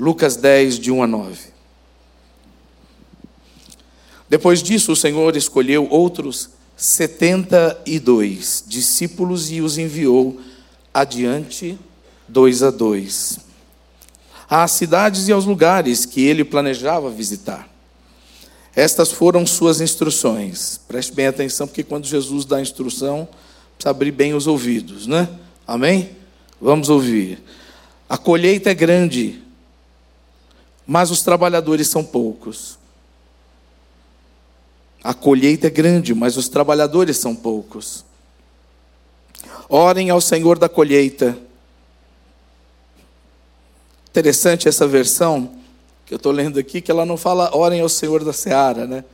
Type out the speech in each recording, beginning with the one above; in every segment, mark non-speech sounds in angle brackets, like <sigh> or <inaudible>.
Lucas 10, de 1 a 9. Depois disso, o Senhor escolheu outros setenta e dois discípulos e os enviou adiante, dois a dois, às cidades e aos lugares que ele planejava visitar. Estas foram suas instruções. Preste bem atenção, porque quando Jesus dá instrução, precisa abrir bem os ouvidos, né? Amém? Vamos ouvir. A colheita é grande, mas os trabalhadores são poucos. A colheita é grande, mas os trabalhadores são poucos. Orem ao Senhor da colheita. Interessante essa versão que eu estou lendo aqui, que ela não fala orem ao Senhor da seara, né?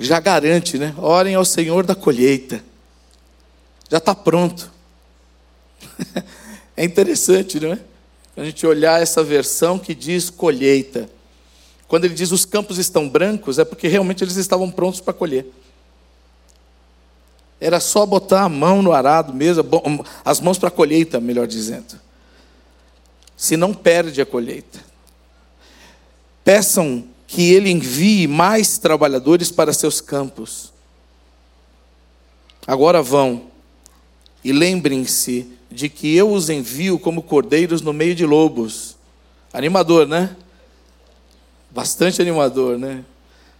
Já garante, né? Orem ao Senhor da colheita. Já está pronto. <laughs> é interessante, não é? A gente olhar essa versão que diz colheita. Quando ele diz os campos estão brancos, é porque realmente eles estavam prontos para colher. Era só botar a mão no arado mesmo, as mãos para a colheita, melhor dizendo. Se não perde a colheita. Peçam que ele envie mais trabalhadores para seus campos. Agora vão e lembrem-se de que eu os envio como cordeiros no meio de lobos. Animador, né? Bastante animador, né?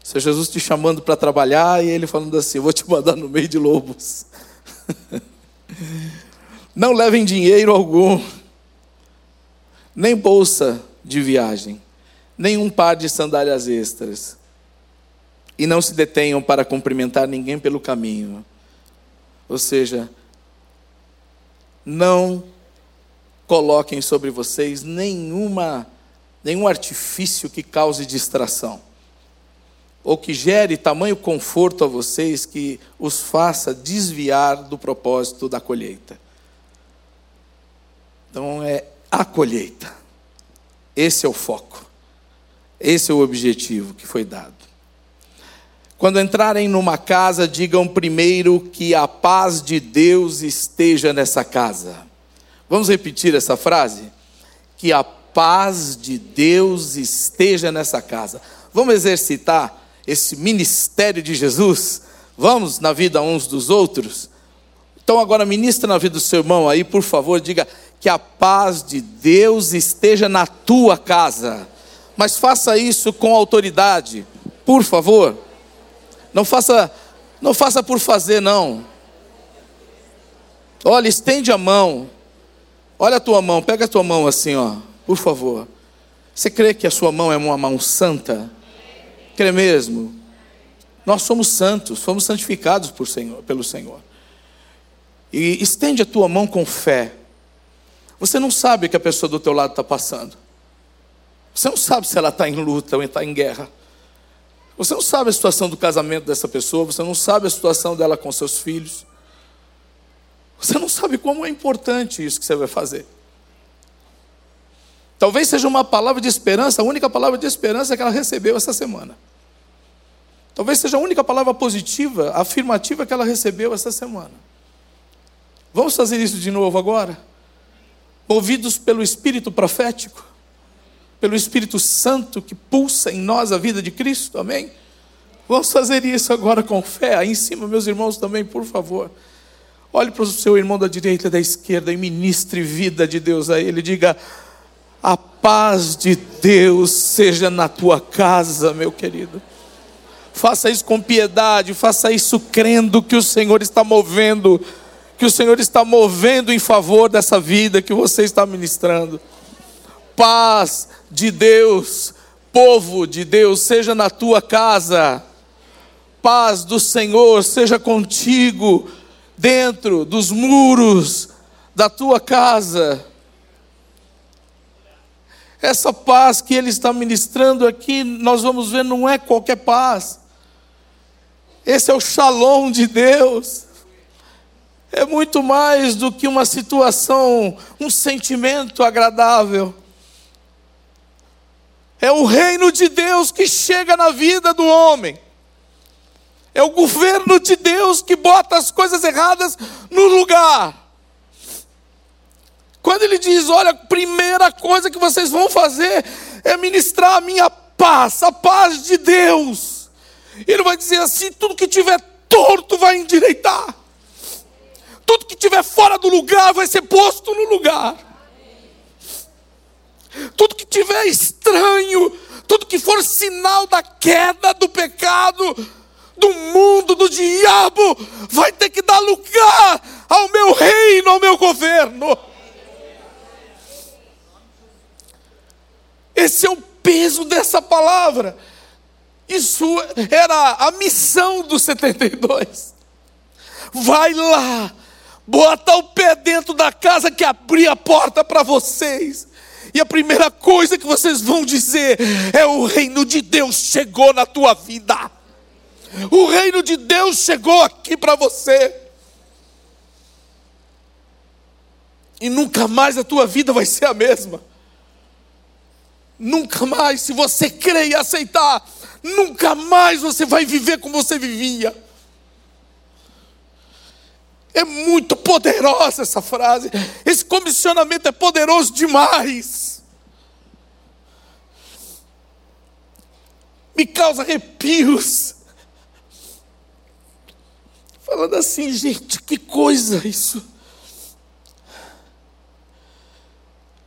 Seu Jesus te chamando para trabalhar e ele falando assim: Vou te mandar no meio de lobos. <laughs> Não levem dinheiro algum, nem bolsa de viagem, nem um par de sandálias extras. E não se detenham para cumprimentar ninguém pelo caminho. Ou seja, não coloquem sobre vocês nenhuma nenhum artifício que cause distração, ou que gere tamanho conforto a vocês que os faça desviar do propósito da colheita. Então é a colheita. Esse é o foco. Esse é o objetivo que foi dado. Quando entrarem numa casa, digam primeiro que a paz de Deus esteja nessa casa. Vamos repetir essa frase? Que a paz de Deus esteja nessa casa. Vamos exercitar esse ministério de Jesus? Vamos na vida uns dos outros? Então, agora, ministra na vida do seu irmão aí, por favor, diga que a paz de Deus esteja na tua casa. Mas faça isso com autoridade, por favor. Não faça, não faça por fazer, não. Olha, estende a mão. Olha a tua mão, pega a tua mão assim, ó. Por favor. Você crê que a sua mão é uma mão santa? Crê mesmo? Nós somos santos, fomos santificados por Senhor, pelo Senhor. E estende a tua mão com fé. Você não sabe o que a pessoa do teu lado está passando. Você não sabe se ela está em luta ou está em guerra. Você não sabe a situação do casamento dessa pessoa, você não sabe a situação dela com seus filhos. Você não sabe como é importante isso que você vai fazer. Talvez seja uma palavra de esperança, a única palavra de esperança que ela recebeu essa semana. Talvez seja a única palavra positiva, afirmativa que ela recebeu essa semana. Vamos fazer isso de novo agora? Movidos pelo Espírito profético, pelo Espírito Santo que pulsa em nós a vida de Cristo, amém? Vamos fazer isso agora com fé. Aí em cima, meus irmãos, também, por favor. Olhe para o seu irmão da direita e da esquerda e ministre vida de Deus a ele. Diga: a paz de Deus seja na tua casa, meu querido. Faça isso com piedade, faça isso crendo que o Senhor está movendo, que o Senhor está movendo em favor dessa vida que você está ministrando. Paz de Deus, povo de Deus, seja na tua casa. Paz do Senhor seja contigo, dentro dos muros da tua casa. Essa paz que ele está ministrando aqui, nós vamos ver, não é qualquer paz. Esse é o shalom de Deus. É muito mais do que uma situação, um sentimento agradável. É o reino de Deus que chega na vida do homem. É o governo de Deus que bota as coisas erradas no lugar. Quando ele diz: Olha, a primeira coisa que vocês vão fazer é ministrar a minha paz, a paz de Deus. Ele vai dizer assim: tudo que tiver torto vai endireitar, tudo que tiver fora do lugar vai ser posto no lugar, tudo que tiver estranho, tudo que for sinal da queda, do pecado, do mundo, do diabo, vai ter que dar lugar ao meu reino, ao meu governo. Esse é o peso dessa palavra. Isso era a missão dos 72. Vai lá, bota o pé dentro da casa que abri a porta para vocês. E a primeira coisa que vocês vão dizer é: o reino de Deus chegou na tua vida. O reino de Deus chegou aqui para você. E nunca mais a tua vida vai ser a mesma. Nunca mais, se você crer e aceitar, nunca mais você vai viver como você vivia. É muito poderosa essa frase. Esse comissionamento é poderoso demais. Me causa arrepios. Falando assim, gente, que coisa isso.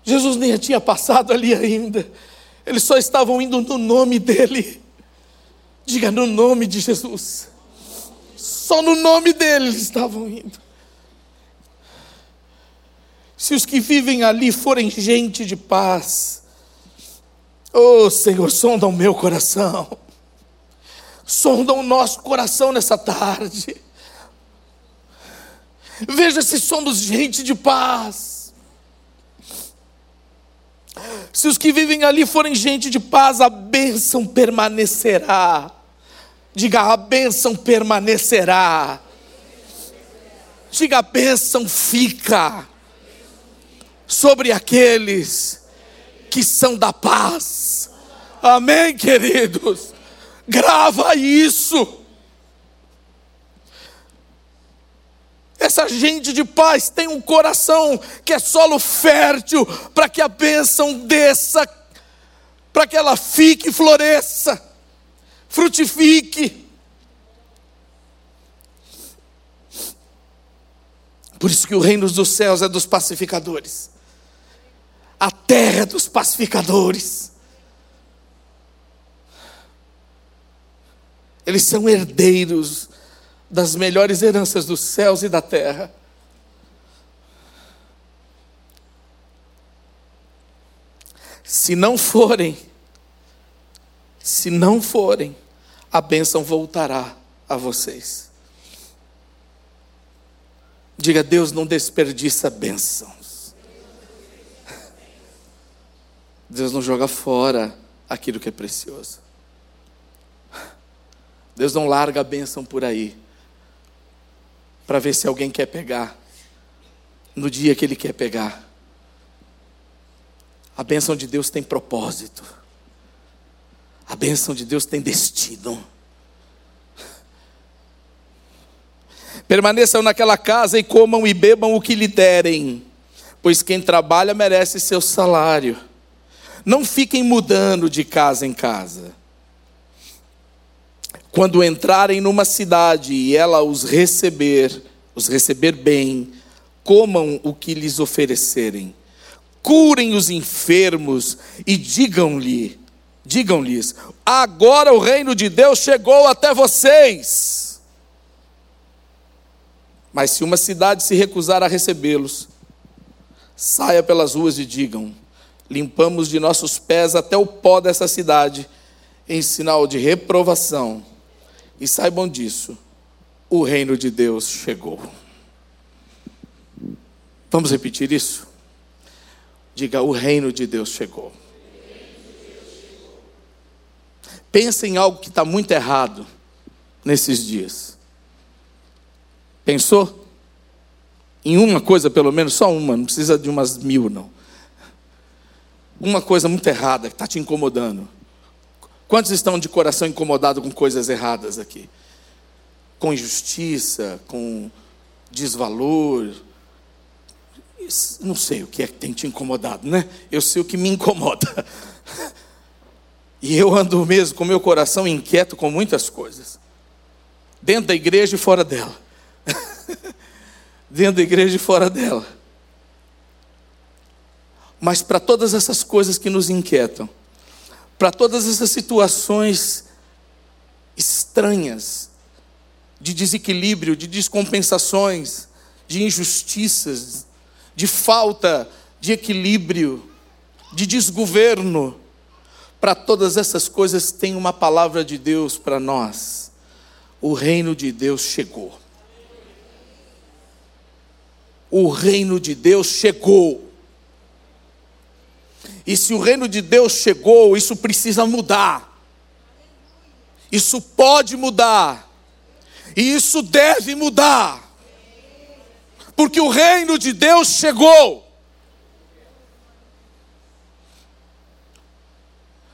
Jesus nem tinha passado ali ainda. Eles só estavam indo no nome dele. Diga no nome de Jesus. Só no nome dele eles estavam indo. Se os que vivem ali forem gente de paz, oh Senhor, sonda o meu coração, sonda o nosso coração nessa tarde. Veja se somos gente de paz. Se os que vivem ali forem gente de paz, a bênção permanecerá. Diga, a bênção permanecerá. Diga, a bênção fica sobre aqueles que são da paz. Amém, queridos? Grava isso. Essa gente de paz tem um coração que é solo fértil para que a bênção desça, para que ela fique e floresça, frutifique. Por isso que o reino dos céus é dos pacificadores. A terra é dos pacificadores. Eles são herdeiros das melhores heranças dos céus e da terra. Se não forem, se não forem, a bênção voltará a vocês. Diga, Deus não desperdiça bênçãos. Deus não joga fora aquilo que é precioso. Deus não larga a bênção por aí para ver se alguém quer pegar no dia que ele quer pegar. A bênção de Deus tem propósito. A bênção de Deus tem destino. Permaneçam naquela casa e comam e bebam o que lhe derem, pois quem trabalha merece seu salário. Não fiquem mudando de casa em casa. Quando entrarem numa cidade e ela os receber, os receber bem, comam o que lhes oferecerem. Curem os enfermos e digam-lhe, digam-lhes: agora o reino de Deus chegou até vocês. Mas se uma cidade se recusar a recebê-los, saia pelas ruas e digam: limpamos de nossos pés até o pó dessa cidade, em sinal de reprovação e saibam disso, o reino de Deus chegou. Vamos repetir isso? Diga: o reino de Deus chegou. Pensa em algo que está muito errado nesses dias. Pensou? Em uma coisa, pelo menos, só uma, não precisa de umas mil, não. Uma coisa muito errada que está te incomodando. Quantos estão de coração incomodados com coisas erradas aqui? Com injustiça, com desvalor, Não sei o que é que tem te incomodado, né? Eu sei o que me incomoda. <laughs> E eu ando mesmo com meu coração inquieto com muitas coisas. Dentro da igreja e fora dela. <laughs> Dentro da igreja e fora dela. Mas para todas essas coisas que nos inquietam, para todas essas situações estranhas, de desequilíbrio, de descompensações, de injustiças, de falta de equilíbrio, de desgoverno. Para todas essas coisas tem uma palavra de Deus para nós. O reino de Deus chegou. O reino de Deus chegou. E se o reino de Deus chegou, isso precisa mudar. Isso pode mudar. E isso deve mudar. Porque o reino de Deus chegou.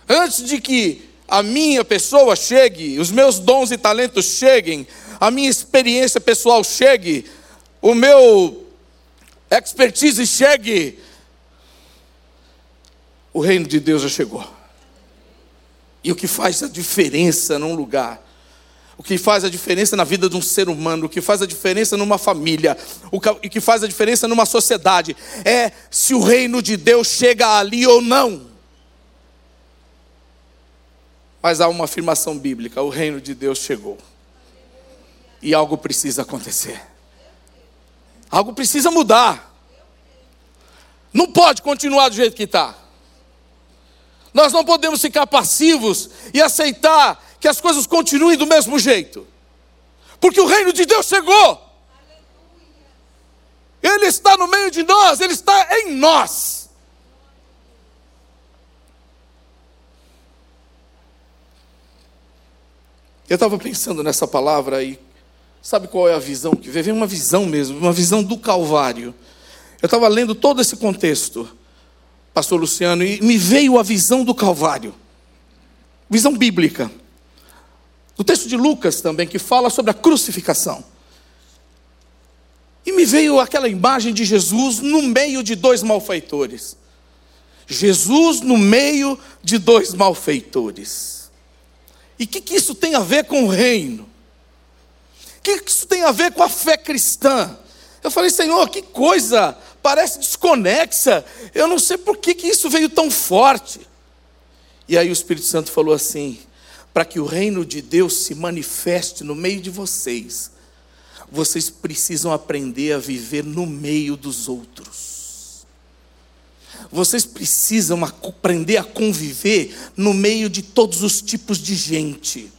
Antes de que a minha pessoa chegue, os meus dons e talentos cheguem, a minha experiência pessoal chegue, o meu expertise chegue, o reino de Deus já chegou. E o que faz a diferença num lugar o que faz a diferença na vida de um ser humano, o que faz a diferença numa família, o que faz a diferença numa sociedade, é se o reino de Deus chega ali ou não. Mas há uma afirmação bíblica: o reino de Deus chegou. E algo precisa acontecer. Algo precisa mudar. Não pode continuar do jeito que está. Nós não podemos ficar passivos e aceitar que as coisas continuem do mesmo jeito. Porque o reino de Deus chegou. Ele está no meio de nós, ele está em nós. Eu estava pensando nessa palavra e sabe qual é a visão que veio? Vem uma visão mesmo, uma visão do Calvário. Eu estava lendo todo esse contexto, Pastor Luciano, e me veio a visão do Calvário, visão bíblica. Do texto de Lucas também, que fala sobre a crucificação. E me veio aquela imagem de Jesus no meio de dois malfeitores. Jesus no meio de dois malfeitores. E o que, que isso tem a ver com o reino? O que, que isso tem a ver com a fé cristã? Eu falei, Senhor, que coisa, parece desconexa. Eu não sei por que, que isso veio tão forte. E aí o Espírito Santo falou assim: para que o reino de Deus se manifeste no meio de vocês, vocês precisam aprender a viver no meio dos outros. Vocês precisam aprender a conviver no meio de todos os tipos de gente.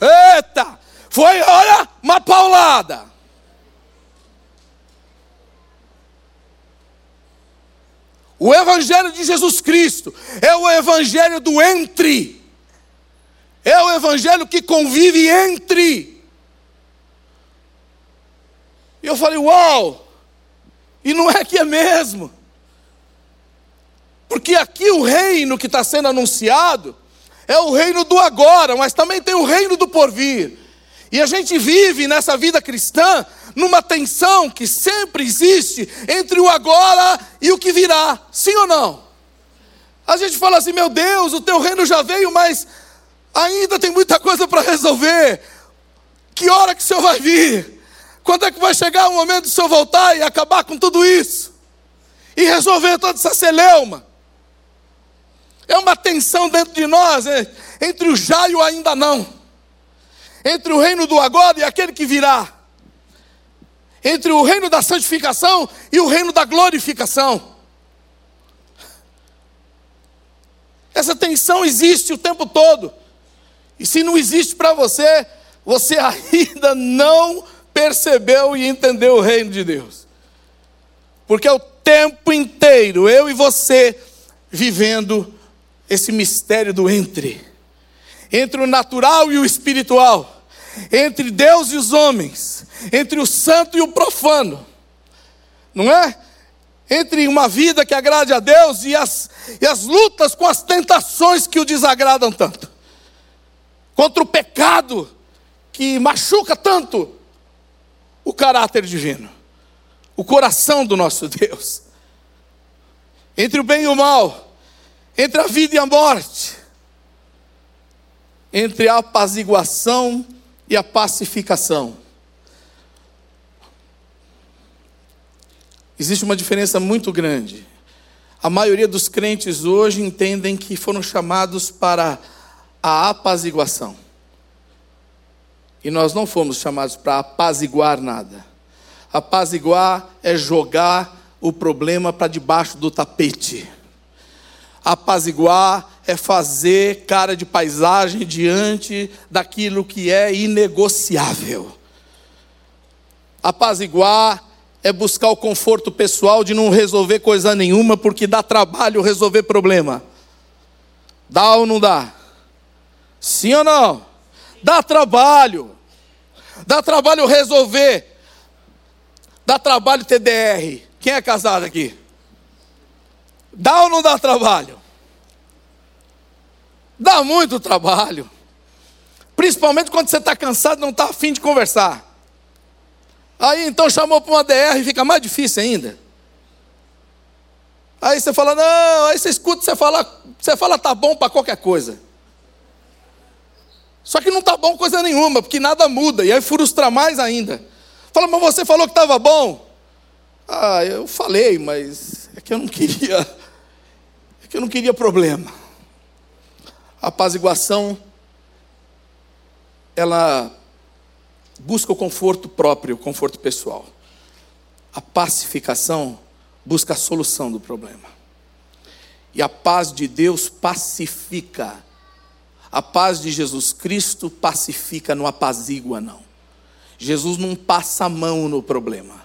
Eita! Foi, olha, uma paulada. O Evangelho de Jesus Cristo é o Evangelho do entre. É o evangelho que convive entre. E eu falei, uau! E não é que é mesmo. Porque aqui o reino que está sendo anunciado é o reino do agora, mas também tem o reino do porvir. E a gente vive nessa vida cristã numa tensão que sempre existe entre o agora e o que virá, sim ou não? A gente fala assim, meu Deus, o teu reino já veio, mas Ainda tem muita coisa para resolver. Que hora que o Senhor vai vir? Quando é que vai chegar o momento do Senhor voltar e acabar com tudo isso? E resolver toda essa celeuma? É uma tensão dentro de nós, é, entre o já e o ainda não. Entre o reino do agora e aquele que virá. Entre o reino da santificação e o reino da glorificação. Essa tensão existe o tempo todo. E se não existe para você, você <laughs> ainda não percebeu e entendeu o reino de Deus. Porque é o tempo inteiro, eu e você, vivendo esse mistério do entre entre o natural e o espiritual, entre Deus e os homens, entre o santo e o profano, não é? Entre uma vida que agrade a Deus e as, e as lutas com as tentações que o desagradam tanto contra o pecado que machuca tanto o caráter divino. o coração do nosso Deus. Entre o bem e o mal, entre a vida e a morte, entre a apaziguação e a pacificação. Existe uma diferença muito grande. A maioria dos crentes hoje entendem que foram chamados para a apaziguação. E nós não fomos chamados para apaziguar nada. Apaziguar é jogar o problema para debaixo do tapete. Apaziguar é fazer cara de paisagem diante daquilo que é inegociável. Apaziguar é buscar o conforto pessoal de não resolver coisa nenhuma, porque dá trabalho resolver problema. Dá ou não dá? Sim ou não? Dá trabalho. Dá trabalho resolver. Dá trabalho TDR. Quem é casado aqui? Dá ou não dá trabalho? Dá muito trabalho. Principalmente quando você está cansado e não está afim de conversar. Aí então chamou para uma DR e fica mais difícil ainda. Aí você fala, não, aí você escuta, você fala, você fala tá bom para qualquer coisa. Só que não está bom coisa nenhuma, porque nada muda, e aí frustra mais ainda. Fala, mas você falou que estava bom. Ah, eu falei, mas é que eu não queria, que eu não queria problema. A apaziguação, ela busca o conforto próprio, o conforto pessoal. A pacificação busca a solução do problema. E a paz de Deus pacifica a paz de Jesus Cristo pacifica, não apazigua, não. Jesus não passa a mão no problema.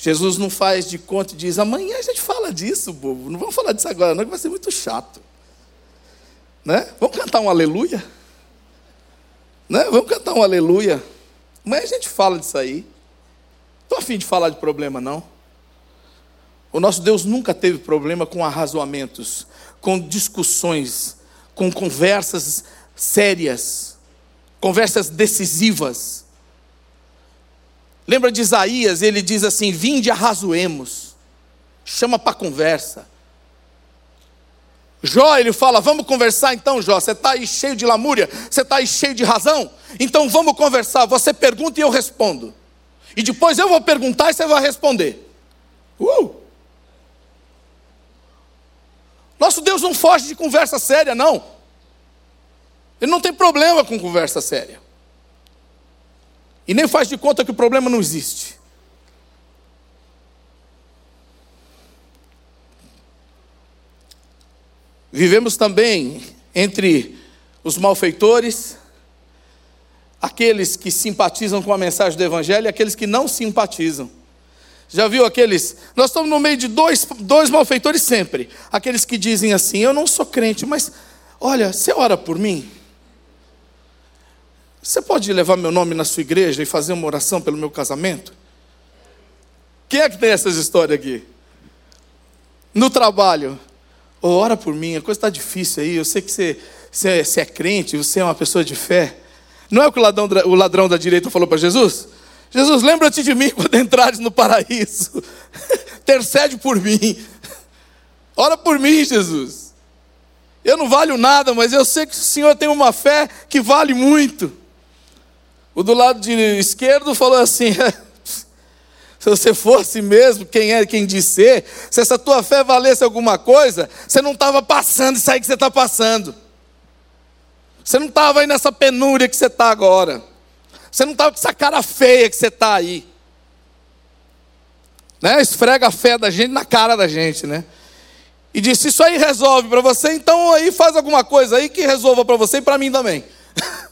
Jesus não faz de conta e diz: amanhã a gente fala disso, bobo. Não vamos falar disso agora, não, que vai ser muito chato. Né? Vamos cantar um aleluia? Né? Vamos cantar um aleluia. Amanhã a gente fala disso aí. Estou afim de falar de problema, não. O nosso Deus nunca teve problema com arrazoamentos, com discussões com conversas sérias, conversas decisivas. Lembra de Isaías? Ele diz assim: Vinde, arrazoemos, chama para conversa. Jó, ele fala: Vamos conversar então, Jó. Você está aí cheio de lamúria, você está aí cheio de razão, então vamos conversar. Você pergunta e eu respondo. E depois eu vou perguntar e você vai responder. Uh! Nosso Deus não foge de conversa séria, não. Ele não tem problema com conversa séria. E nem faz de conta que o problema não existe. Vivemos também entre os malfeitores, aqueles que simpatizam com a mensagem do Evangelho e aqueles que não simpatizam. Já viu aqueles? Nós estamos no meio de dois, dois malfeitores sempre. Aqueles que dizem assim: Eu não sou crente, mas olha, você ora por mim? Você pode levar meu nome na sua igreja e fazer uma oração pelo meu casamento? Quem é que tem essas histórias aqui? No trabalho. Oh, ora por mim, a coisa está difícil aí. Eu sei que você, você, você, é crente, você é uma pessoa de fé. Não é o que o ladrão, o ladrão da direita falou para Jesus? Jesus, lembra-te de mim <laughs> quando entrares no paraíso. <laughs> Intercede por mim. Ora por mim, Jesus. Eu não valho nada, mas eu sei que o Senhor tem uma fé que vale muito. O do lado de esquerdo falou assim: <laughs> se você fosse mesmo quem é quem diz ser, se essa tua fé valesse alguma coisa, você não estava passando isso aí que você está passando. Você não estava aí nessa penúria que você está agora. Você não estava com essa cara feia que você está aí. Né? Esfrega a fé da gente na cara da gente, né? E disse: Isso aí resolve para você, então aí faz alguma coisa aí que resolva para você e para mim também. <laughs>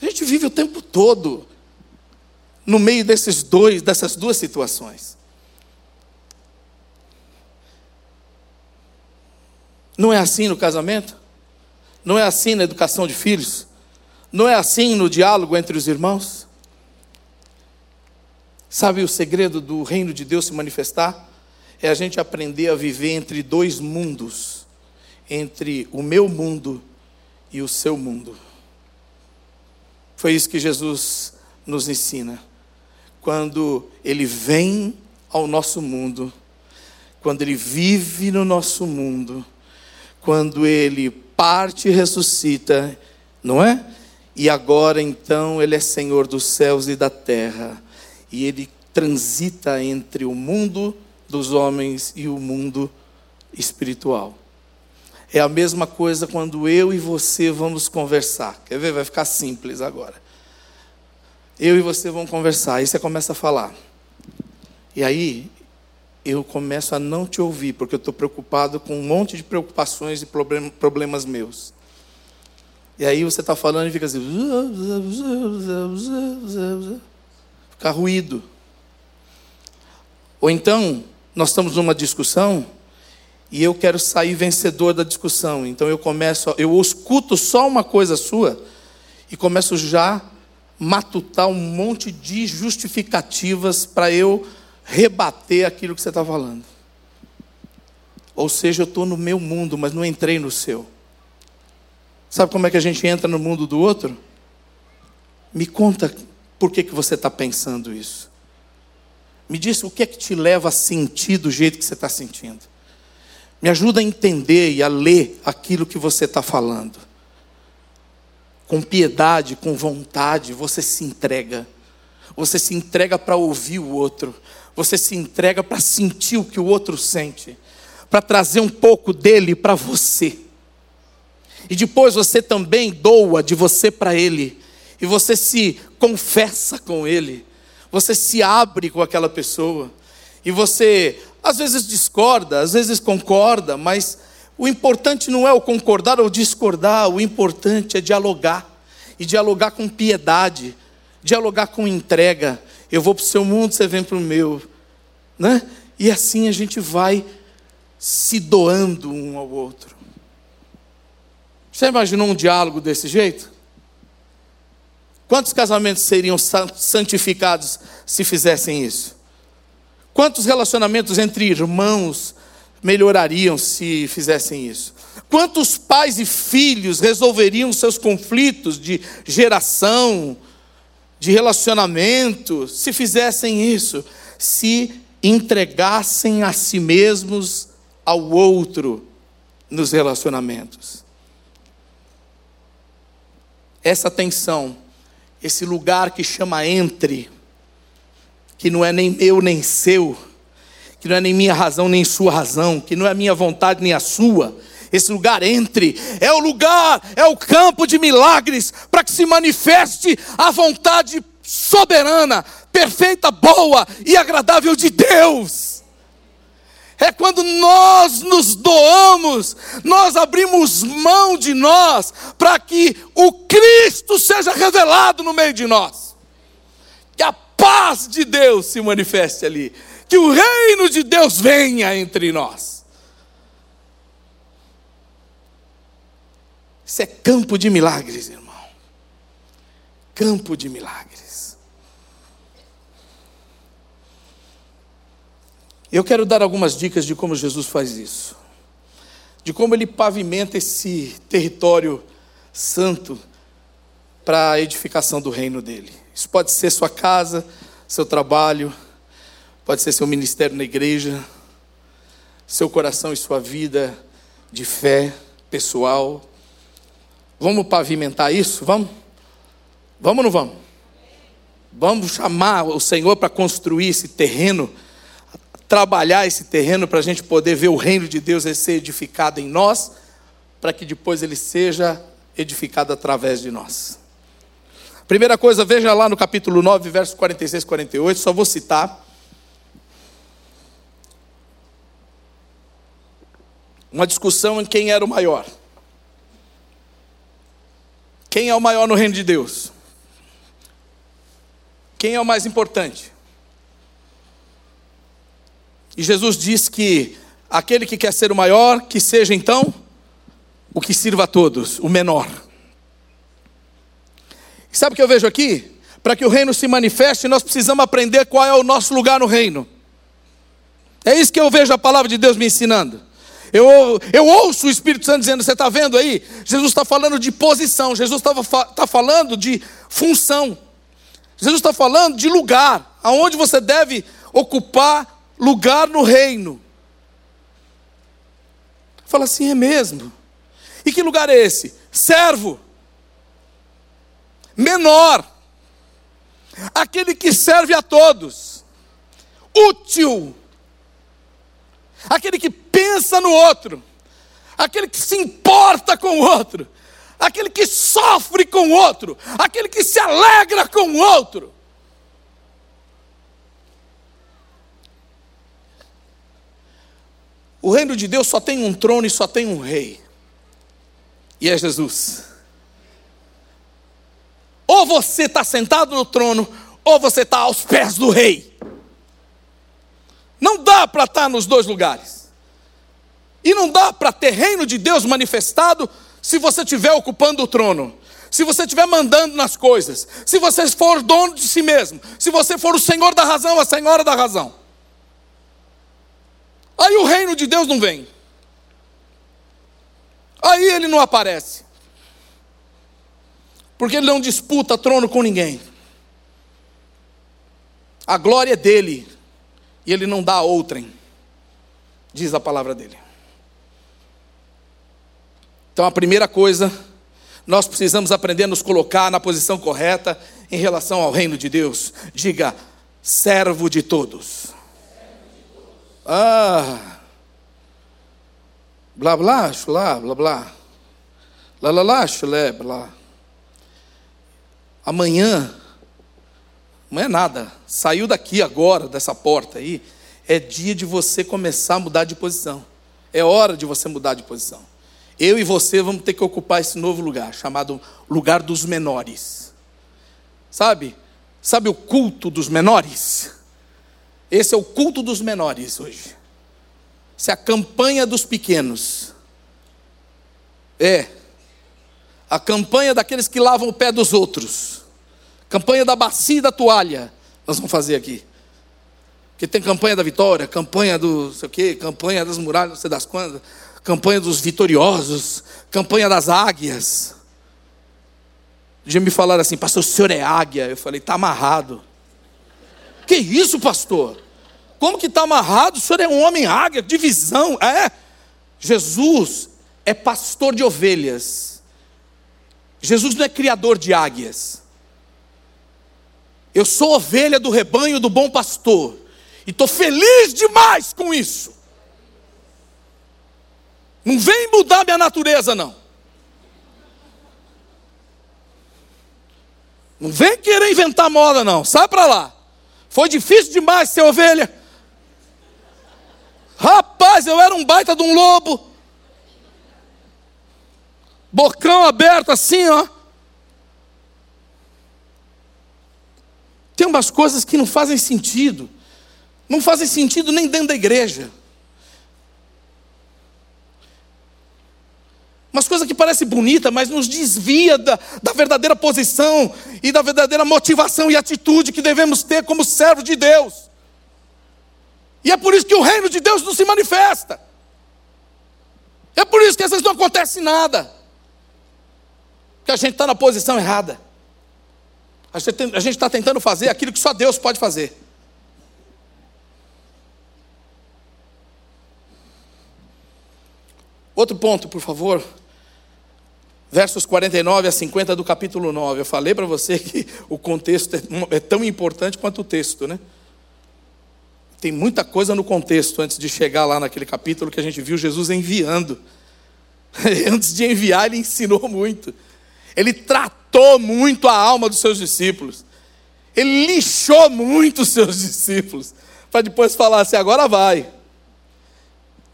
A gente vive o tempo todo no meio desses dois, dessas duas situações. Não é assim no casamento? Não é assim na educação de filhos? Não é assim no diálogo entre os irmãos? Sabe o segredo do reino de Deus se manifestar? É a gente aprender a viver entre dois mundos, entre o meu mundo e o seu mundo. Foi isso que Jesus nos ensina. quando ele vem ao nosso mundo, quando ele vive no nosso mundo, quando ele parte e ressuscita, não é? E agora então ele é Senhor dos céus e da terra, e ele transita entre o mundo dos homens e o mundo espiritual. É a mesma coisa quando eu e você vamos conversar. Quer ver? Vai ficar simples agora. Eu e você vamos conversar. Aí você começa a falar. E aí eu começo a não te ouvir, porque eu estou preocupado com um monte de preocupações e problemas meus. E aí você está falando e fica assim. Fica ruído. Ou então, nós estamos numa discussão e eu quero sair vencedor da discussão. Então eu começo, eu escuto só uma coisa sua e começo já matutar um monte de justificativas para eu rebater aquilo que você está falando. Ou seja, eu estou no meu mundo, mas não entrei no seu. Sabe como é que a gente entra no mundo do outro? Me conta por que, que você está pensando isso. Me diz o que é que te leva a sentir do jeito que você está sentindo. Me ajuda a entender e a ler aquilo que você está falando. Com piedade, com vontade, você se entrega. Você se entrega para ouvir o outro. Você se entrega para sentir o que o outro sente. Para trazer um pouco dele para você. E depois você também doa de você para ele. E você se confessa com ele. Você se abre com aquela pessoa. E você às vezes discorda, às vezes concorda, mas o importante não é o concordar ou discordar, o importante é dialogar. E dialogar com piedade, dialogar com entrega. Eu vou para o seu mundo, você vem para o meu. Né? E assim a gente vai se doando um ao outro. Você imaginou um diálogo desse jeito? Quantos casamentos seriam santificados se fizessem isso? Quantos relacionamentos entre irmãos melhorariam se fizessem isso? Quantos pais e filhos resolveriam seus conflitos de geração, de relacionamento, se fizessem isso? Se entregassem a si mesmos ao outro nos relacionamentos. Essa tensão, esse lugar que chama entre, que não é nem meu nem seu, que não é nem minha razão nem sua razão, que não é minha vontade nem a sua. Esse lugar entre é o lugar, é o campo de milagres para que se manifeste a vontade soberana, perfeita, boa e agradável de Deus. É quando nós nos doamos, nós abrimos mão de nós, para que o Cristo seja revelado no meio de nós. Que a paz de Deus se manifeste ali, que o reino de Deus venha entre nós. Isso é campo de milagres, irmão. Campo de milagres. Eu quero dar algumas dicas de como Jesus faz isso. De como ele pavimenta esse território santo para a edificação do reino dele. Isso pode ser sua casa, seu trabalho, pode ser seu ministério na igreja, seu coração e sua vida de fé pessoal. Vamos pavimentar isso? Vamos? Vamos ou não vamos? Vamos chamar o Senhor para construir esse terreno, trabalhar esse terreno para a gente poder ver o reino de Deus ser edificado em nós, para que depois ele seja edificado através de nós. Primeira coisa, veja lá no capítulo 9, versos 46 e 48, só vou citar. Uma discussão em quem era o maior. Quem é o maior no reino de Deus? Quem é o mais importante? E Jesus diz que aquele que quer ser o maior, que seja então o que sirva a todos, o menor. Sabe o que eu vejo aqui? Para que o reino se manifeste, nós precisamos aprender qual é o nosso lugar no reino. É isso que eu vejo a palavra de Deus me ensinando. Eu, eu ouço o Espírito Santo dizendo: Você está vendo aí? Jesus está falando de posição, Jesus está tá falando de função. Jesus está falando de lugar, aonde você deve ocupar lugar no reino. Fala assim, é mesmo. E que lugar é esse? Servo. Menor. Aquele que serve a todos. Útil. Aquele que pensa no outro. Aquele que se importa com o outro aquele que sofre com o outro, aquele que se alegra com o outro. O reino de Deus só tem um trono e só tem um rei, e é Jesus. Ou você está sentado no trono, ou você está aos pés do rei. Não dá para estar tá nos dois lugares. E não dá para ter reino de Deus manifestado se você estiver ocupando o trono, se você estiver mandando nas coisas, se você for dono de si mesmo, se você for o senhor da razão, a senhora da razão. Aí o reino de Deus não vem. Aí ele não aparece. Porque ele não disputa trono com ninguém. A glória é dele. E ele não dá a outrem. Diz a palavra dele. Então a primeira coisa, nós precisamos aprender a nos colocar na posição correta em relação ao reino de Deus. Diga, servo de todos. Ah. Blá blá, chulá, blá blá. Lá lá lá, chulé, blá. Amanhã, não é nada. Saiu daqui agora, dessa porta aí. É dia de você começar a mudar de posição. É hora de você mudar de posição. Eu e você vamos ter que ocupar esse novo lugar, chamado lugar dos menores. Sabe? Sabe o culto dos menores? Esse é o culto dos menores hoje. Essa é a campanha dos pequenos. É. A campanha daqueles que lavam o pé dos outros. Campanha da bacia e da toalha. Nós vamos fazer aqui. Que tem campanha da vitória, campanha do sei o quê, campanha das muralhas, não sei das quantas campanha dos vitoriosos, campanha das águias. Já me falaram assim, pastor, o senhor é águia? Eu falei, está amarrado. Que isso, pastor? Como que está amarrado? O senhor é um homem águia, de visão. É. Jesus é pastor de ovelhas. Jesus não é criador de águias. Eu sou ovelha do rebanho do bom pastor. E estou feliz demais com isso. Não vem mudar minha natureza, não. Não vem querer inventar moda, não. Sai para lá. Foi difícil demais ser ovelha. Rapaz, eu era um baita de um lobo. Bocão aberto assim, ó. Tem umas coisas que não fazem sentido. Não fazem sentido nem dentro da igreja. Umas coisas que parecem bonitas, mas nos desvia da, da verdadeira posição e da verdadeira motivação e atitude que devemos ter como servos de Deus. E é por isso que o reino de Deus não se manifesta. É por isso que às vezes não acontece nada. Porque a gente está na posição errada. A gente está tentando fazer aquilo que só Deus pode fazer. Outro ponto, por favor versos 49 a 50 do capítulo 9. Eu falei para você que o contexto é, é tão importante quanto o texto, né? Tem muita coisa no contexto antes de chegar lá naquele capítulo que a gente viu Jesus enviando. <laughs> antes de enviar, ele ensinou muito. Ele tratou muito a alma dos seus discípulos. Ele lixou muito os seus <laughs> discípulos. Para depois falar assim: agora vai.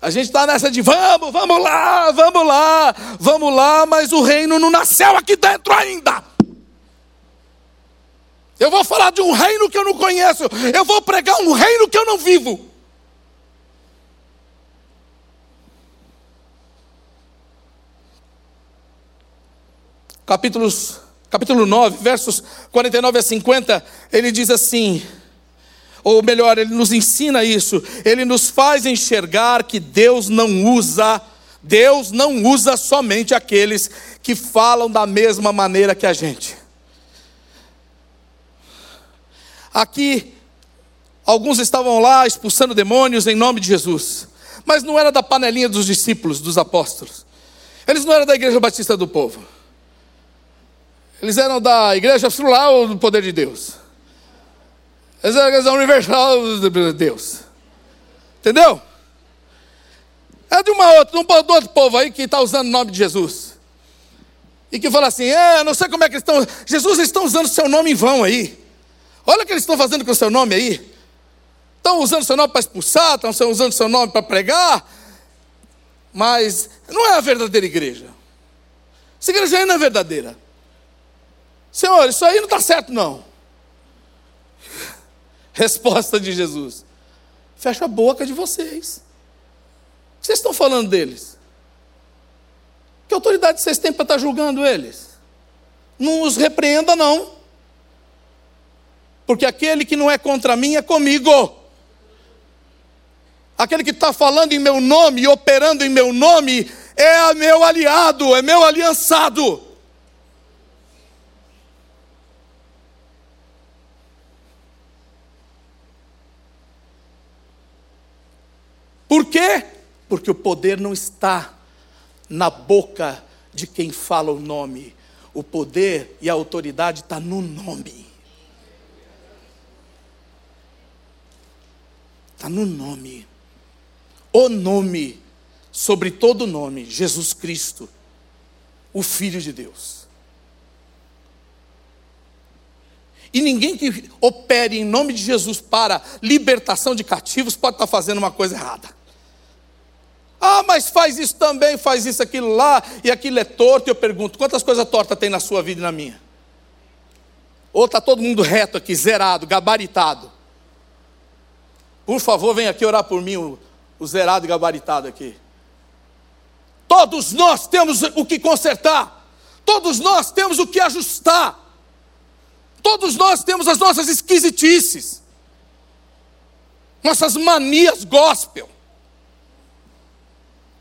A gente está nessa de vamos, vamos lá, vamos lá, vamos lá, mas o reino não nasceu aqui dentro ainda. Eu vou falar de um reino que eu não conheço, eu vou pregar um reino que eu não vivo. Capítulos, capítulo 9, versos 49 a 50, ele diz assim: ou melhor, ele nos ensina isso, ele nos faz enxergar que Deus não usa, Deus não usa somente aqueles que falam da mesma maneira que a gente. aqui, alguns estavam lá expulsando demônios em nome de Jesus, mas não era da panelinha dos discípulos, dos apóstolos, eles não eram da Igreja Batista do Povo, eles eram da Igreja Frual do Poder de Deus, eles eram da Igreja Universal de Deus, entendeu? É de uma outra, um outro povo aí que está usando o nome de Jesus. E que fala assim: é, não sei como é que eles estão. Jesus, eles estão usando o seu nome em vão aí. Olha o que eles estão fazendo com o seu nome aí. Estão usando o seu nome para expulsar, estão usando o seu nome para pregar. Mas não é a verdadeira igreja. Essa igreja não é verdadeira. Senhor, isso aí não está certo, não. Resposta de Jesus: fecha a boca de vocês. Vocês estão falando deles? Que autoridade vocês têm para estar julgando eles? Não os repreenda, não. Porque aquele que não é contra mim é comigo. Aquele que está falando em meu nome e operando em meu nome é meu aliado, é meu aliançado. Por quê? porque o poder não está na boca de quem fala o nome, o poder e a autoridade está no nome. Está no nome. O nome, sobre todo nome, Jesus Cristo, o Filho de Deus. E ninguém que opere em nome de Jesus para libertação de cativos pode estar fazendo uma coisa errada. Ah, mas faz isso também, faz isso, aquilo lá, e aquilo é torto. Eu pergunto: quantas coisas tortas tem na sua vida e na minha? Ou está todo mundo reto aqui, zerado, gabaritado? Por favor, vem aqui orar por mim, o, o zerado e gabaritado aqui. Todos nós temos o que consertar, todos nós temos o que ajustar, todos nós temos as nossas esquisitices, nossas manias gospel.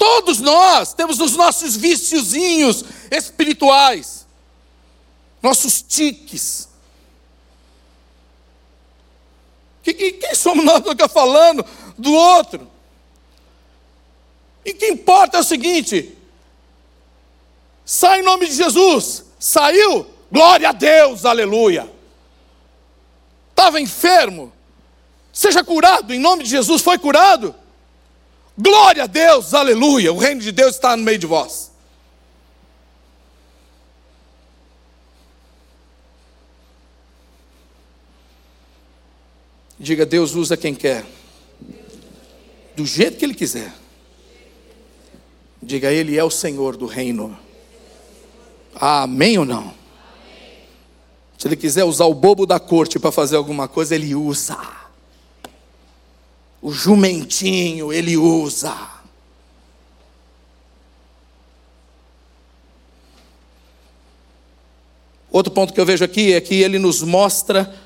Todos nós temos os nossos viciozinhos espirituais, nossos tiques. Que, que, quem somos nós para ficar falando do outro? E o que importa é o seguinte: sai em nome de Jesus, saiu, glória a Deus, aleluia. Estava enfermo, seja curado, em nome de Jesus, foi curado. Glória a Deus, aleluia. O reino de Deus está no meio de vós. Diga, Deus usa quem quer, do jeito que Ele quiser. Diga, Ele é o Senhor do reino. Amém ou não? Se Ele quiser usar o bobo da corte para fazer alguma coisa, Ele usa o jumentinho ele usa. Outro ponto que eu vejo aqui é que ele nos mostra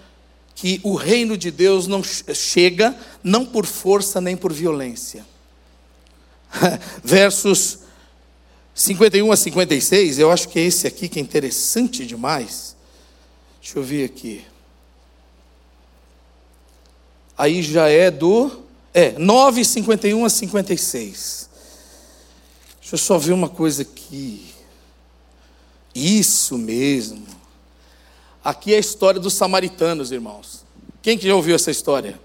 que o reino de Deus não chega não por força nem por violência. <laughs> Versos 51 a 56, eu acho que é esse aqui que é interessante demais. Deixa eu ver aqui. Aí já é do é, 9, 51 a 56. Deixa eu só ver uma coisa aqui. Isso mesmo. Aqui é a história dos samaritanos, irmãos. Quem que já ouviu essa história?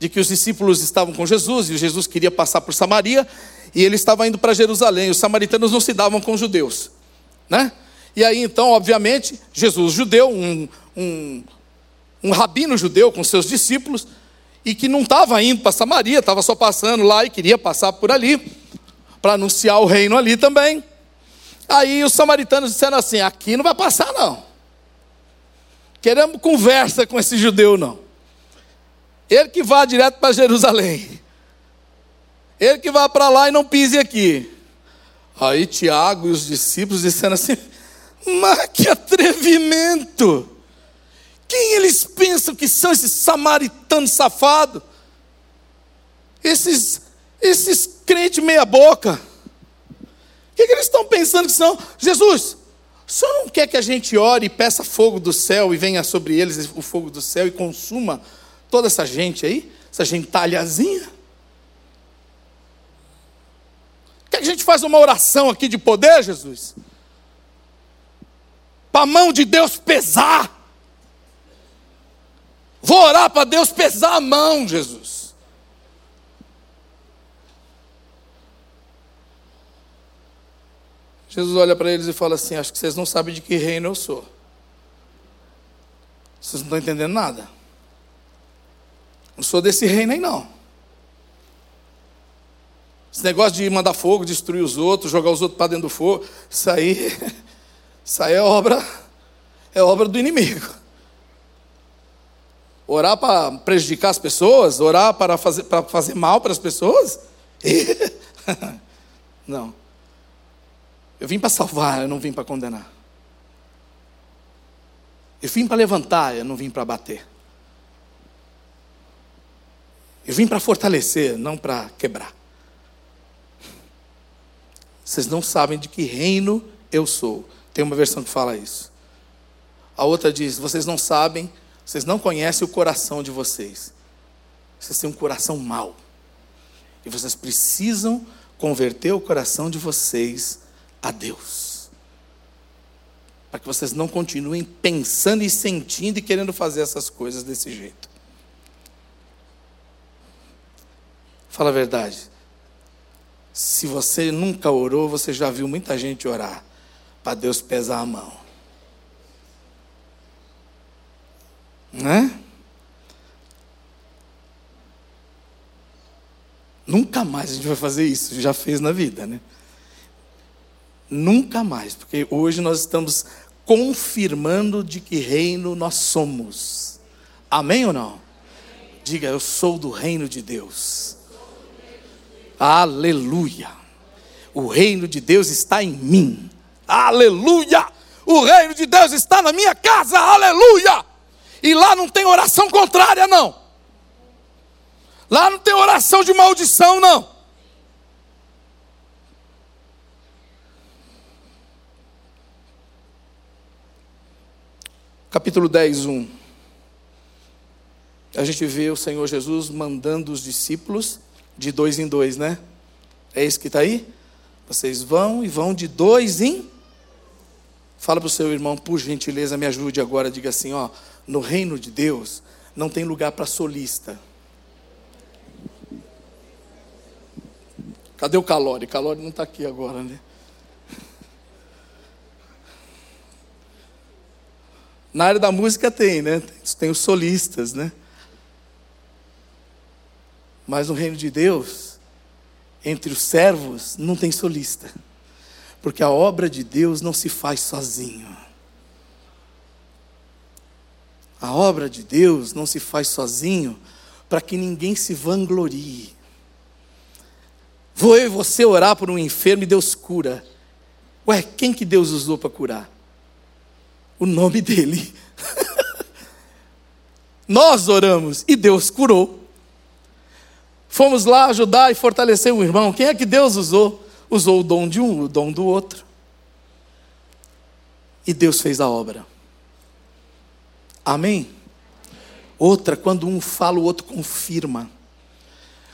De que os discípulos estavam com Jesus e Jesus queria passar por Samaria e ele estava indo para Jerusalém. Os samaritanos não se davam com os judeus, né? E aí então, obviamente, Jesus judeu, um, um, um rabino judeu com seus discípulos, e que não estava indo para Samaria, estava só passando lá e queria passar por ali, para anunciar o reino ali também. Aí os samaritanos disseram assim: aqui não vai passar, não. Queremos conversa com esse judeu, não. Ele que vá direto para Jerusalém. Ele que vá para lá e não pise aqui. Aí Tiago e os discípulos disseram assim: mas que atrevimento! Quem eles pensam que são esses samaritanos safados? Esses, esses crentes meia-boca? O que, que, eles estão pensando que são? Jesus, O senhor não quer que a gente ore e peça fogo do céu e venha sobre eles o fogo do céu e consuma toda essa gente aí? Essa gentalhazinha? Quer que a gente faça uma oração aqui de poder, Jesus? Para a mão de Deus pesar. Vou orar para Deus pesar a mão, Jesus. Jesus olha para eles e fala assim: Acho que vocês não sabem de que reino eu sou. Vocês não estão entendendo nada. Não sou desse reino aí, não. Esse negócio de mandar fogo, destruir os outros, jogar os outros para dentro do fogo, isso aí, <laughs> isso aí é obra, é obra do inimigo. Orar para prejudicar as pessoas, orar para fazer, para fazer mal para as pessoas? <laughs> não. Eu vim para salvar, eu não vim para condenar. Eu vim para levantar, eu não vim para bater. Eu vim para fortalecer, não para quebrar. Vocês não sabem de que reino eu sou. Tem uma versão que fala isso. A outra diz: vocês não sabem, vocês não conhecem o coração de vocês. Vocês têm um coração mau. E vocês precisam converter o coração de vocês a Deus. Para que vocês não continuem pensando e sentindo e querendo fazer essas coisas desse jeito. Fala a verdade. Se você nunca orou, você já viu muita gente orar para Deus pesar a mão. Né? Nunca mais a gente vai fazer isso, já fez na vida, né? Nunca mais, porque hoje nós estamos confirmando de que reino nós somos. Amém ou não? Diga, eu sou do reino de Deus. Aleluia. O reino de Deus está em mim. Aleluia. O reino de Deus está na minha casa. Aleluia. E lá não tem oração contrária, não. Lá não tem oração de maldição, não. Capítulo 10, 1. A gente vê o Senhor Jesus mandando os discípulos de dois em dois, né? É isso que está aí? Vocês vão e vão de dois em. Fala para o seu irmão, por gentileza, me ajude agora. Diga assim: ó, no reino de Deus não tem lugar para solista. Cadê o Calori? Calori não está aqui agora, né? Na área da música tem, né? Tem os solistas, né? Mas no reino de Deus, entre os servos, não tem solista. Porque a obra de Deus não se faz sozinho. A obra de Deus não se faz sozinho para que ninguém se vanglorie. Vou eu e você orar por um enfermo e Deus cura. Ué, quem que Deus usou para curar? O nome dele. <laughs> Nós oramos e Deus curou. Fomos lá ajudar e fortalecer o irmão. Quem é que Deus usou? Usou o dom de um, o dom do outro. E Deus fez a obra. Amém? Outra, quando um fala, o outro confirma.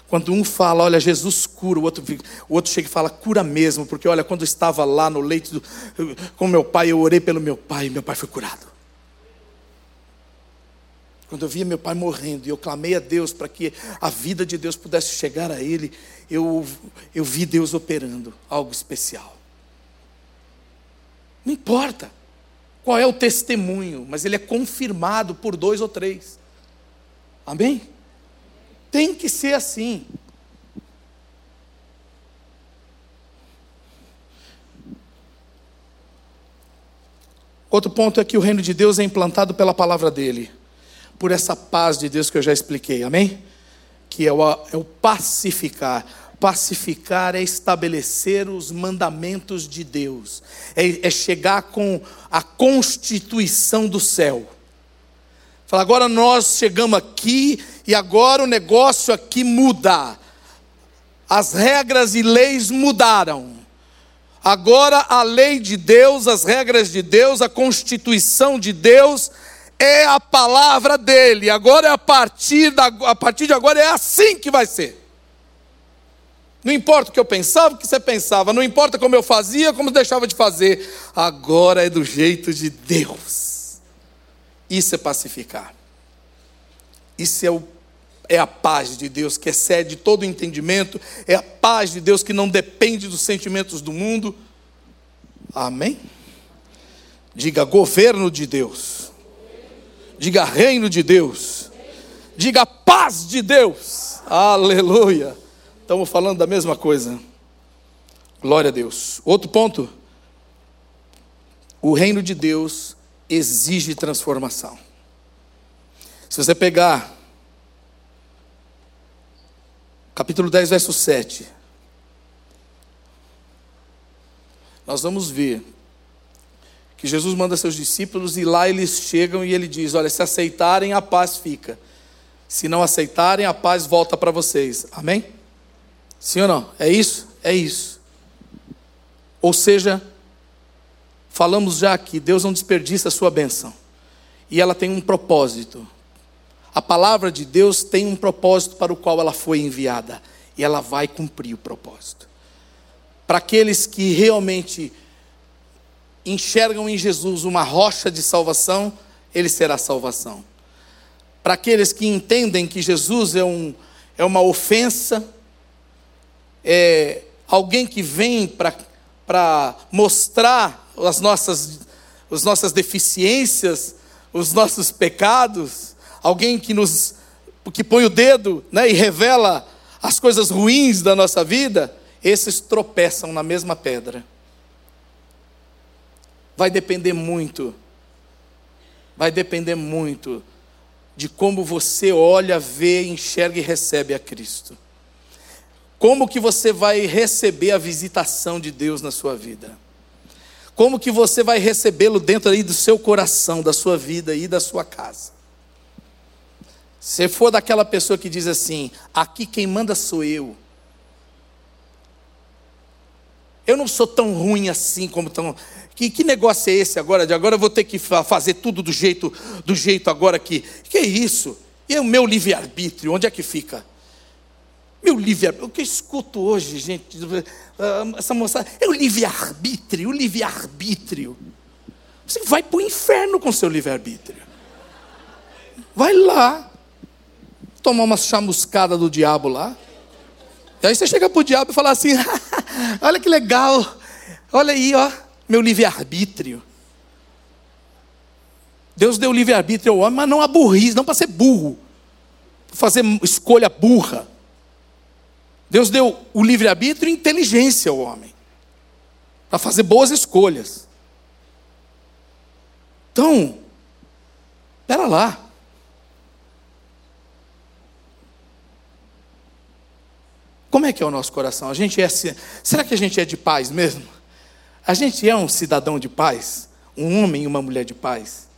Quando um fala, olha, Jesus cura, o outro, o outro chega e fala, cura mesmo, porque olha, quando eu estava lá no leito do, com meu pai, eu orei pelo meu pai, e meu pai foi curado. Quando eu via meu pai morrendo e eu clamei a Deus para que a vida de Deus pudesse chegar a ele, eu, eu vi Deus operando algo especial. Não importa qual é o testemunho, mas ele é confirmado por dois ou três. Amém? Tem que ser assim. Outro ponto é que o reino de Deus é implantado pela palavra dele por essa paz de Deus que eu já expliquei, amém? Que é o, é o pacificar. Pacificar é estabelecer os mandamentos de Deus, é, é chegar com a constituição do céu. Fala, agora nós chegamos aqui e agora o negócio aqui muda. As regras e leis mudaram. Agora a lei de Deus, as regras de Deus, a constituição de Deus é a palavra dele. Agora é a partir, da, a partir de agora é assim que vai ser. Não importa o que eu pensava, o que você pensava, não importa como eu fazia, como deixava de fazer. Agora é do jeito de Deus. Isso é pacificar. Isso é, o, é a paz de Deus que excede todo entendimento, é a paz de Deus que não depende dos sentimentos do mundo. Amém? Diga governo de Deus. Diga reino de Deus. Diga paz de Deus. Aleluia. Estamos falando da mesma coisa. Glória a Deus. Outro ponto. O reino de Deus exige transformação. Se você pegar capítulo 10, verso 7, nós vamos ver que Jesus manda seus discípulos e lá eles chegam e ele diz: Olha, se aceitarem, a paz fica. Se não aceitarem, a paz volta para vocês. Amém? Sim ou não? É isso? É isso. Ou seja, falamos já que Deus não desperdiça a sua bênção. E ela tem um propósito. A palavra de Deus tem um propósito para o qual ela foi enviada. E ela vai cumprir o propósito. Para aqueles que realmente enxergam em Jesus uma rocha de salvação, ele será salvação. Para aqueles que entendem que Jesus é, um, é uma ofensa, é, alguém que vem para mostrar as nossas, as nossas deficiências, os nossos pecados, alguém que nos que põe o dedo né, e revela as coisas ruins da nossa vida, esses tropeçam na mesma pedra. Vai depender muito, vai depender muito de como você olha, vê, enxerga e recebe a Cristo. Como que você vai receber a visitação de Deus na sua vida? Como que você vai recebê-lo dentro aí do seu coração, da sua vida e da sua casa? Se for daquela pessoa que diz assim: aqui quem manda sou eu. Eu não sou tão ruim assim como tão. Que, que negócio é esse agora? De agora eu vou ter que fazer tudo do jeito, do jeito agora que. Que é isso? E o meu livre-arbítrio, onde é que fica? Meu livre-arbítrio, o que eu escuto hoje, gente, ah, essa moça, é o livre-arbítrio, o livre-arbítrio. Você vai para o inferno com seu livre-arbítrio. Vai lá, tomar uma chamuscada do diabo lá. E aí você chega para o diabo e fala assim: <laughs> olha que legal, olha aí, ó, meu livre-arbítrio. Deus deu livre-arbítrio ao homem, mas não a burrice, não para ser burro, para fazer escolha burra. Deus deu o livre-arbítrio e inteligência ao homem, para fazer boas escolhas. Então, espera lá. Como é que é o nosso coração? A gente é será que a gente é de paz mesmo? A gente é um cidadão de paz, um homem e uma mulher de paz.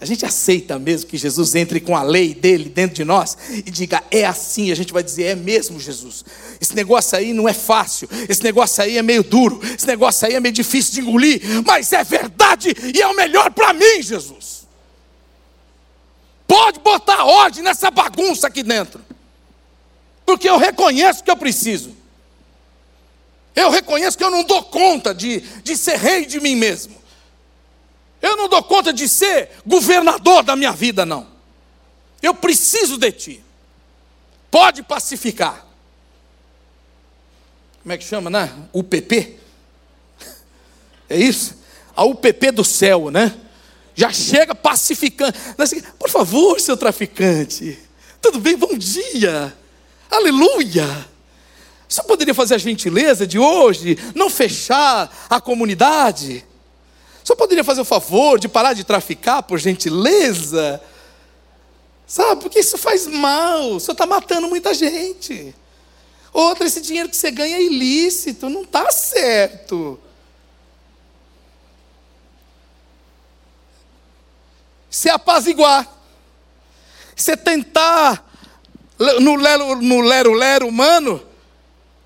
A gente aceita mesmo que Jesus entre com a lei dele dentro de nós e diga, é assim, a gente vai dizer, é mesmo, Jesus. Esse negócio aí não é fácil, esse negócio aí é meio duro, esse negócio aí é meio difícil de engolir, mas é verdade e é o melhor para mim, Jesus. Pode botar ordem nessa bagunça aqui dentro, porque eu reconheço que eu preciso. Eu reconheço que eu não dou conta de, de ser rei de mim mesmo. Eu não dou conta de ser governador da minha vida, não. Eu preciso de ti. Pode pacificar. Como é que chama, né? UPP? É isso? A UPP do céu, né? Já chega pacificando. Por favor, seu traficante. Tudo bem? Bom dia. Aleluia. Você poderia fazer a gentileza de hoje não fechar a comunidade? Só poderia fazer o favor de parar de traficar, por gentileza? Sabe, porque isso faz mal, o senhor está matando muita gente. Outra, esse dinheiro que você ganha é ilícito, não está certo. Se apaziguar, você tentar, no lero-lero no lero, lero humano,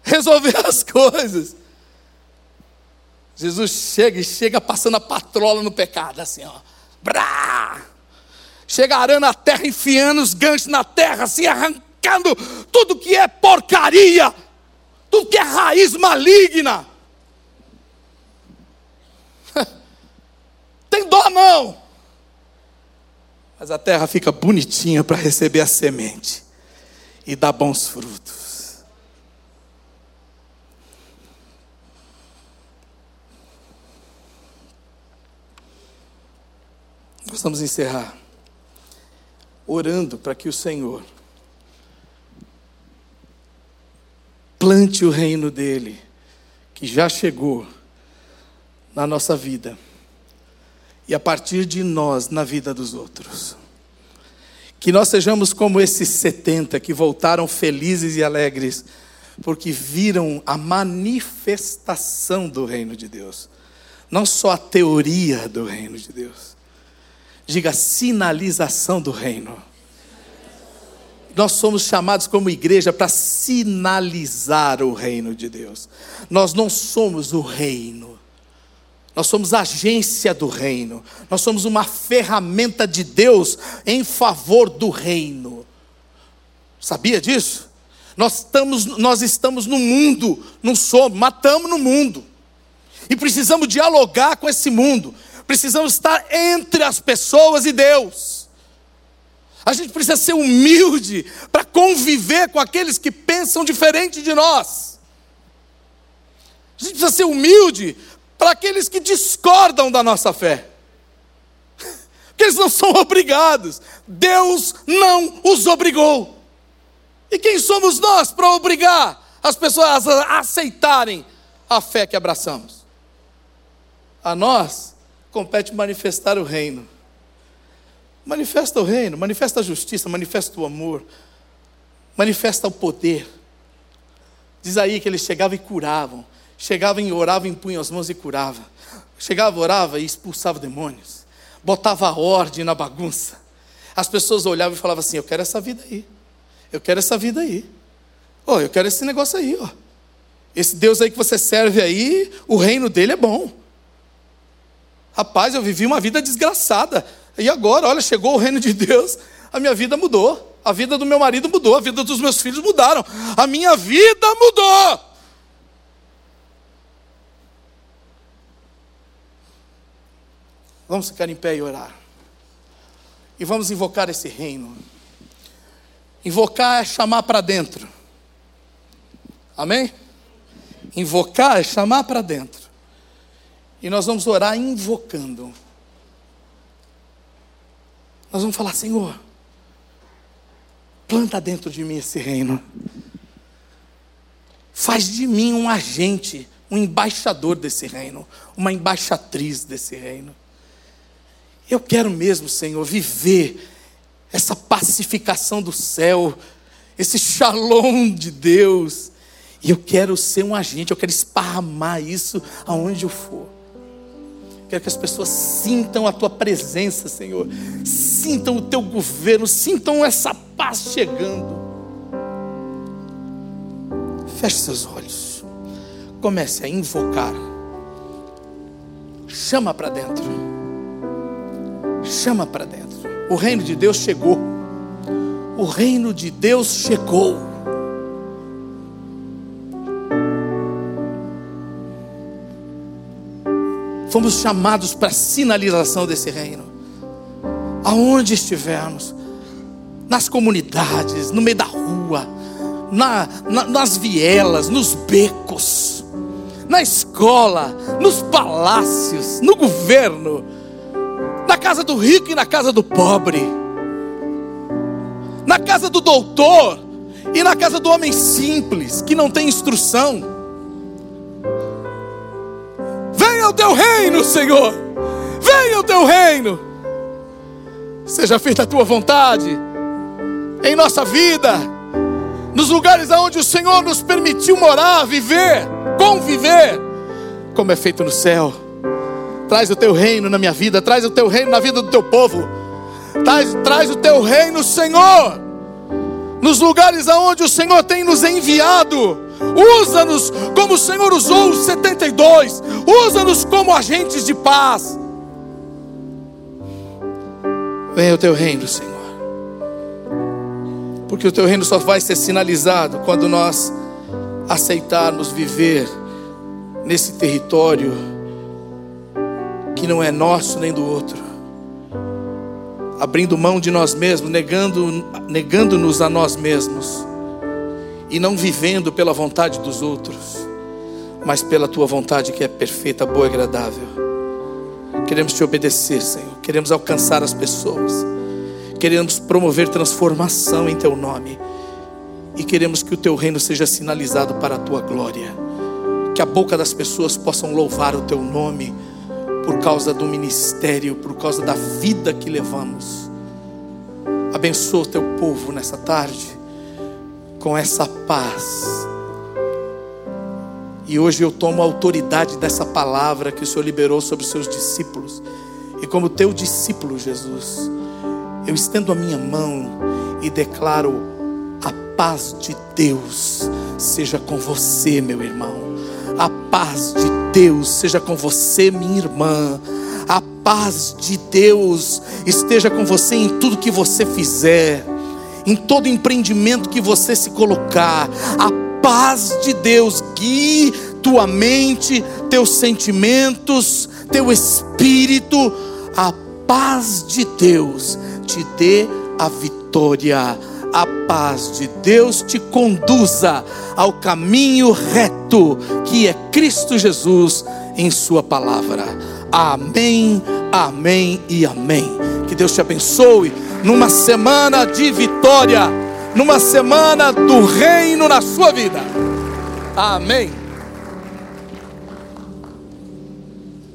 resolver <laughs> as coisas. Jesus chega e chega passando a patrola no pecado, assim, ó. Brá! Chega arando a terra, enfiando os ganchos na terra, assim, arrancando tudo que é porcaria, tudo que é raiz maligna. <laughs> Tem dó não. Mas a terra fica bonitinha para receber a semente e dar bons frutos. Nós vamos encerrar orando para que o Senhor plante o reino dele, que já chegou na nossa vida, e a partir de nós na vida dos outros. Que nós sejamos como esses 70 que voltaram felizes e alegres, porque viram a manifestação do reino de Deus, não só a teoria do reino de Deus. Diga sinalização do reino. Nós somos chamados como igreja para sinalizar o reino de Deus. Nós não somos o reino. Nós somos agência do reino. Nós somos uma ferramenta de Deus em favor do reino. Sabia disso? Nós estamos, nós estamos no mundo, não somos, matamos no mundo. E precisamos dialogar com esse mundo precisamos estar entre as pessoas e Deus. A gente precisa ser humilde para conviver com aqueles que pensam diferente de nós. A gente precisa ser humilde para aqueles que discordam da nossa fé. <laughs> Porque eles não são obrigados. Deus não os obrigou. E quem somos nós para obrigar as pessoas a aceitarem a fé que abraçamos? A nós compete manifestar o reino. Manifesta o reino, manifesta a justiça, manifesta o amor, manifesta o poder. Diz aí que eles chegavam e curavam, chegavam e oravam, impunham as mãos e curava. Chegava, orava e expulsava demônios, botava ordem na bagunça. As pessoas olhavam e falavam assim: Eu quero essa vida aí, eu quero essa vida aí, oh, eu quero esse negócio aí, ó. Esse Deus aí que você serve aí, o reino dele é bom. Rapaz, eu vivi uma vida desgraçada. E agora, olha, chegou o reino de Deus, a minha vida mudou. A vida do meu marido mudou, a vida dos meus filhos mudaram. A minha vida mudou. Vamos ficar em pé e orar. E vamos invocar esse reino. Invocar é chamar para dentro. Amém? Invocar é chamar para dentro. E nós vamos orar invocando. Nós vamos falar, Senhor, planta dentro de mim esse reino. Faz de mim um agente, um embaixador desse reino, uma embaixatriz desse reino. Eu quero mesmo, Senhor, viver essa pacificação do céu, esse shalom de Deus. E eu quero ser um agente, eu quero esparramar isso aonde eu for. Quero que as pessoas sintam a tua presença, Senhor. Sintam o teu governo, sintam essa paz chegando. Feche seus olhos. Comece a invocar. Chama para dentro. Chama para dentro. O reino de Deus chegou. O reino de Deus chegou. fomos chamados para a sinalização desse reino. Aonde estivermos, nas comunidades, no meio da rua, na, na, nas vielas, nos becos, na escola, nos palácios, no governo, na casa do rico e na casa do pobre, na casa do doutor e na casa do homem simples que não tem instrução Venha o teu reino, Senhor. Venha o teu reino. Seja feita a tua vontade em nossa vida, nos lugares aonde o Senhor nos permitiu morar, viver, conviver, como é feito no céu. Traz o teu reino na minha vida, traz o teu reino na vida do teu povo. Traz, traz o teu reino, Senhor, nos lugares aonde o Senhor tem nos enviado Usa-nos como o Senhor usou os 72. Usa-nos como agentes de paz. Venha o teu reino, Senhor. Porque o teu reino só vai ser sinalizado quando nós aceitarmos viver nesse território que não é nosso nem do outro. Abrindo mão de nós mesmos, negando, negando-nos a nós mesmos e não vivendo pela vontade dos outros, mas pela tua vontade que é perfeita, boa e agradável. Queremos te obedecer, Senhor. Queremos alcançar as pessoas. Queremos promover transformação em teu nome. E queremos que o teu reino seja sinalizado para a tua glória. Que a boca das pessoas possam louvar o teu nome por causa do ministério, por causa da vida que levamos. Abençoa o teu povo nessa tarde com essa paz. E hoje eu tomo a autoridade dessa palavra que o Senhor liberou sobre os seus discípulos. E como teu discípulo, Jesus, eu estendo a minha mão e declaro a paz de Deus seja com você, meu irmão. A paz de Deus seja com você, minha irmã. A paz de Deus esteja com você em tudo que você fizer em todo empreendimento que você se colocar. A paz de Deus guie tua mente, teus sentimentos, teu espírito. A paz de Deus te dê a vitória. A paz de Deus te conduza ao caminho reto que é Cristo Jesus em Sua palavra. Amém, amém e amém. Que Deus te abençoe numa semana de vitória, numa semana do reino na sua vida. Amém.